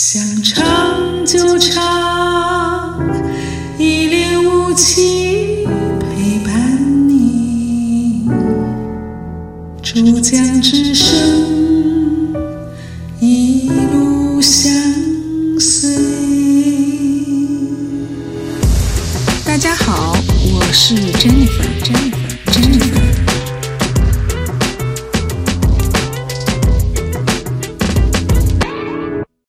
想唱就唱，一脸无情陪伴你，珠江之声一路相随。大家好，我是 Jennifer，Jennifer。